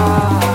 ah.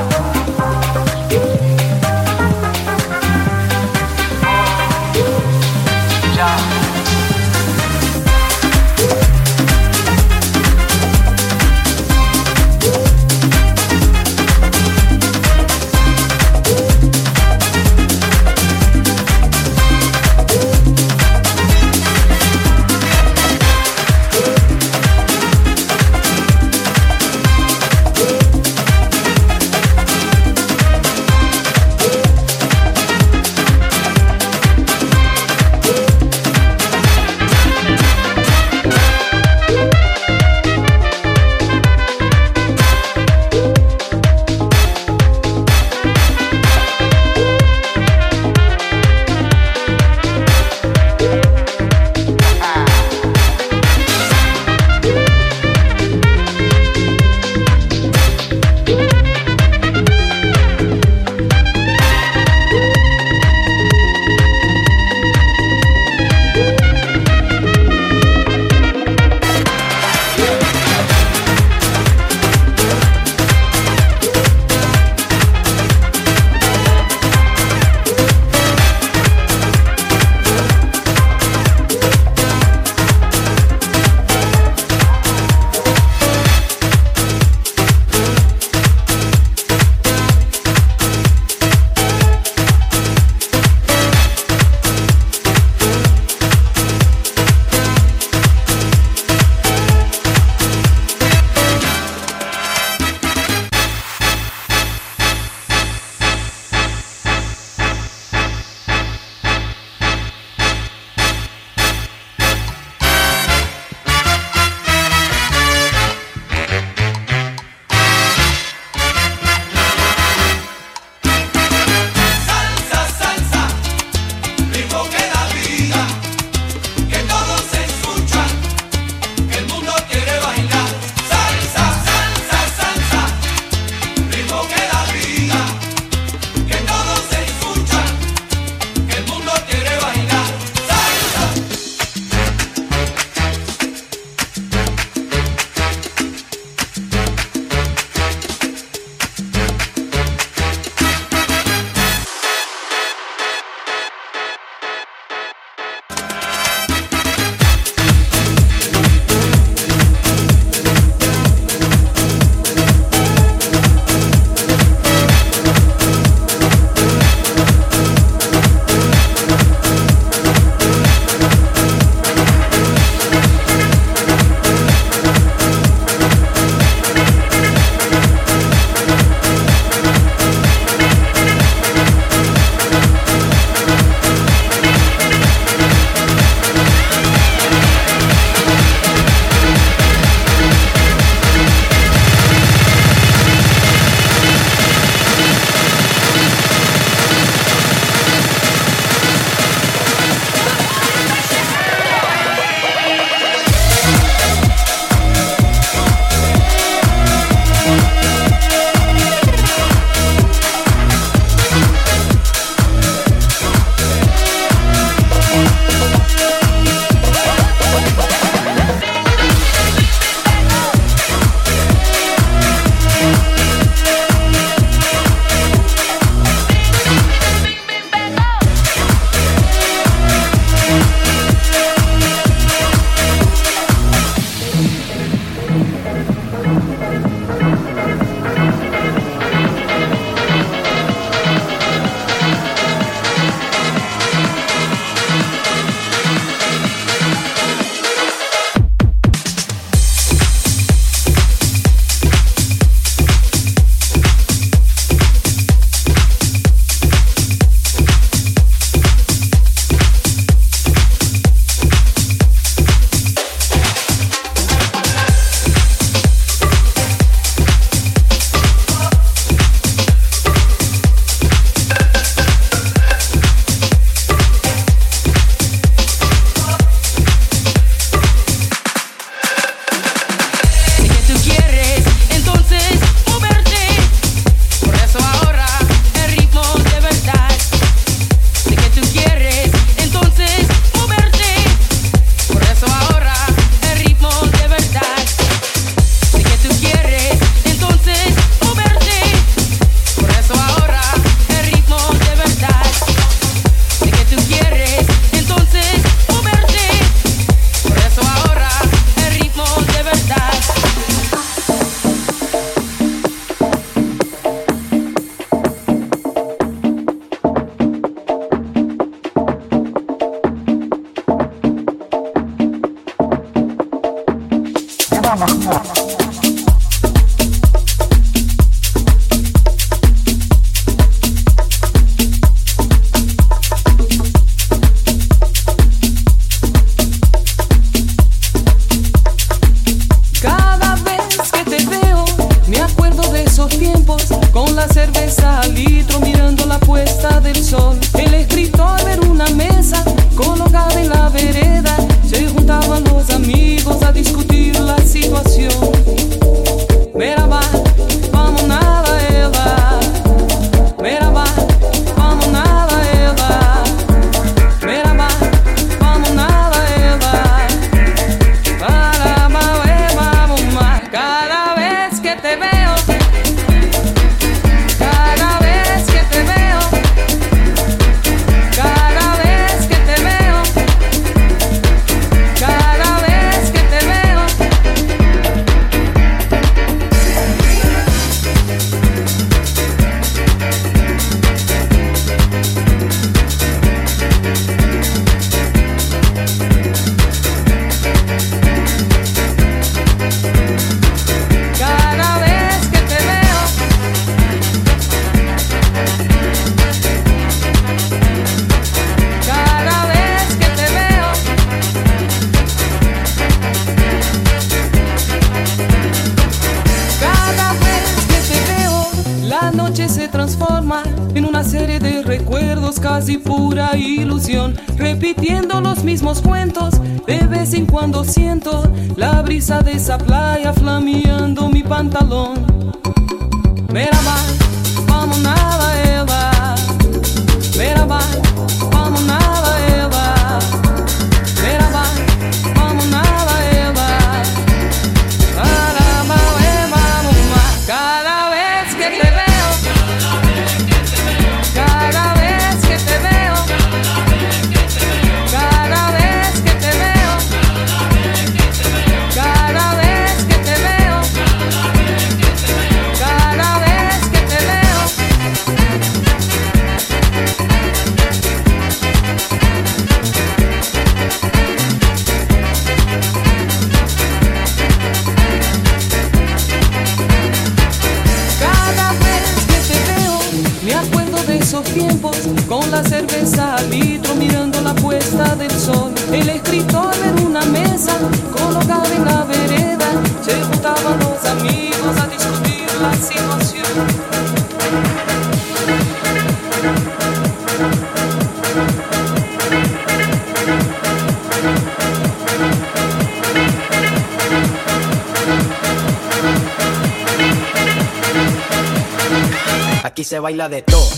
Baila de todo.